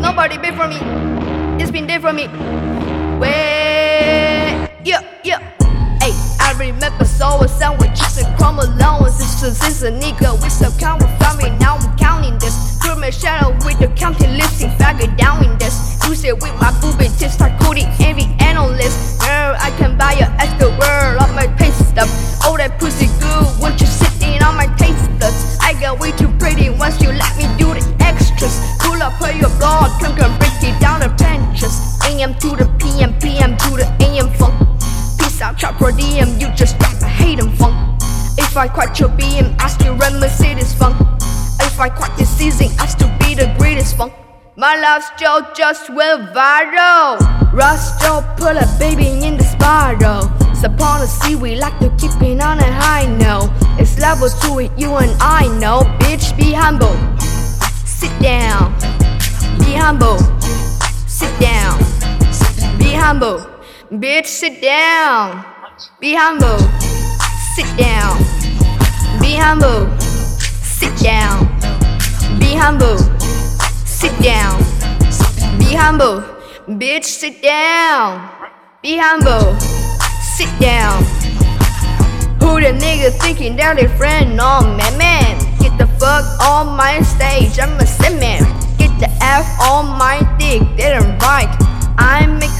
Nobody been for me. It's been there for me. Wait, yeah, yeah. Hey, I remember so a sandwiches and crumb allowances. Since it's a nigga with some count with family, now I'm counting this. Through my shadow with the counting lifting faggot down in this. Use it with my booby tips, start coding AM to the PM, PM to the AM funk. Peace out, chop per DM, you just got to hate and funk. If I quit your BM, I still run Mercedes funk. If I quit this season, I still be the greatest funk. My lifestyle just went viral. Still put a baby in the spiral. Upon the sea, we like to keep it on a high note. It's level two it, you and I know. Bitch, be humble. Sit down. Be humble. Sit down. Humble. Bitch, sit down. Be humble. Sit down. Be humble. Sit down. Be humble. Sit down. Be humble. Bitch, sit down. Be humble. Sit down. Who the nigga thinking that they friend? No, man, man. Get the fuck on my stage. I'm a man. Get the F on my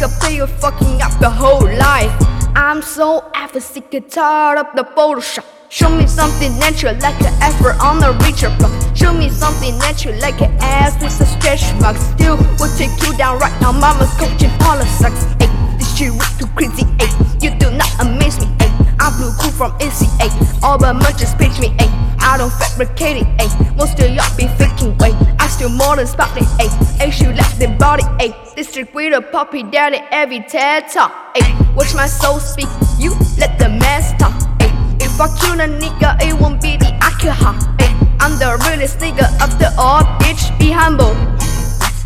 Make player fucking up the whole life. I'm so ever sick and tired of the Photoshop. Show me something natural like an effort on a reacher block. Show me something natural like an ass with a stretch mark. Still we'll take you down right now. Mama's coaching all the sucks. Ay, this shit way too crazy. Ay, you do not amaze me. Ay, I'm blue cool from NCA. All the munches pitch me. Ay, I don't fabricate it. Ay, most of y'all be faking. Ay, I still more than spotted. Ay, ay, she the body. Ay, district with a puppy daddy every TED talk. Ay, watch my soul speak. You let the mass talk. Ay, if I kill a nigga, it won't be the alcohol. Ay, I'm the realest nigga of the all, bitch. Be humble.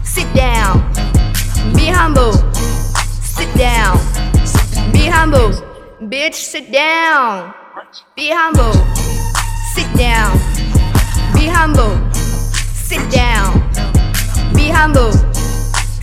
Sit down. Be humble. Sit down. Be humble. Bitch, sit down. Be humble. Sit down. Be humble. Sit down. Be humble.